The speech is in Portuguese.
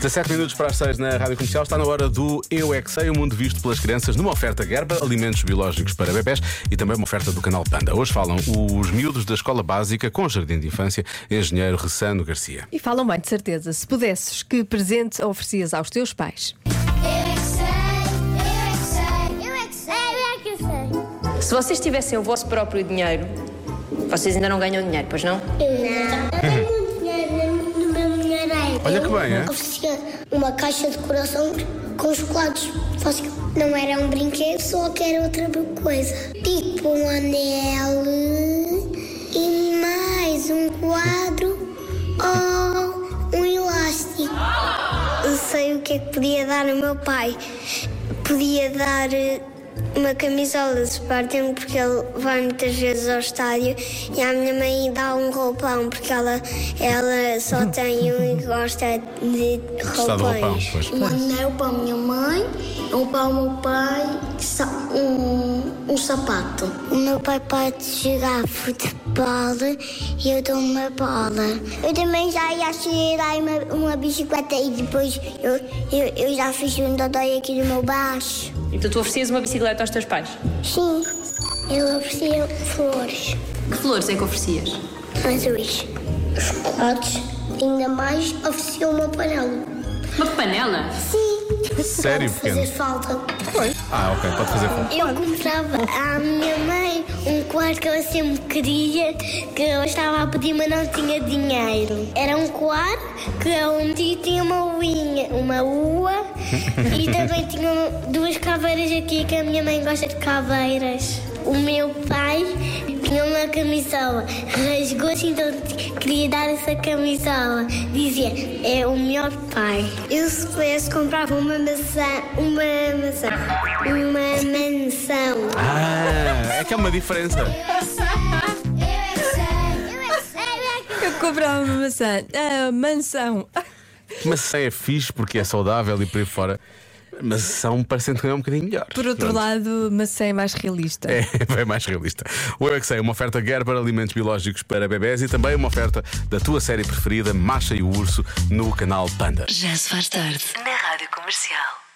17 minutos para as 6 na Rádio Comercial. Está na hora do Eu é que Sei, o mundo visto pelas crianças, numa oferta Gerba, alimentos biológicos para bebés e também uma oferta do canal Panda. Hoje falam os miúdos da Escola Básica com Jardim de Infância, engenheiro Ressano Garcia. E falam bem, de certeza. Se pudesses, que presente oferecias aos teus pais? Eu é que sei, eu é que sei, eu é que sei, eu é que sei. Se vocês tivessem o vosso próprio dinheiro, vocês ainda não ganham dinheiro, pois não? Não. Olha que bem, é? Oferecia uma caixa de coração com chocolates. Não era um brinquedo, só que era outra coisa. Tipo um anel e mais um quadro ou um elástico. Eu sei o que é que podia dar ao meu pai. Podia dar eh, uma camisola de Sporting porque ele vai muitas vezes ao estádio e a minha mãe dá um roupão porque ela, ela só tem um e gosta de de roupão, roupões. pois. Um anel para a minha mãe, um para o meu pai, um, um sapato. O meu pai pode jogar futebol e eu dou uma bola. Eu também já ia tirar uma, uma bicicleta e depois eu, eu, eu já fiz um dodói aqui no meu baixo. Então tu oferecias uma bicicleta aos teus pais. Sim, eu oferecia flores, Que flores é que oferecias? azuis, chocolates, ainda mais oferecia uma panela. Uma panela? Sim, Sério, pode fazer falta. Ah, ok, pode fazer foto. Eu comprava à minha mãe um quadro que ela sempre queria, que eu estava a pedir, mas não tinha dinheiro. Era um quadro que onde tinha uma uinha, uma ua, e também tinha duas caveiras aqui, que a minha mãe gosta de caveiras. O meu pai tinha uma camisola, rasgou-se, então queria dar essa camisola. Dizia, é o melhor pai. Eu se pudesse comprava uma maçã, uma maçã, uma mansão. Ah, é que é uma diferença. Eu comprava uma maçã. Ah, mansão. Maçã é fixe porque é saudável e por aí fora. Maçã parece que é um bocadinho melhor. Por outro Pronto. lado, maçã é mais realista. É, bem mais realista. O Eu é que sei, uma oferta Gerber Alimentos Biológicos para bebés e também uma oferta da tua série preferida, Macha e o Urso, no canal Panda. Já se faz tarde na Rádio Comercial.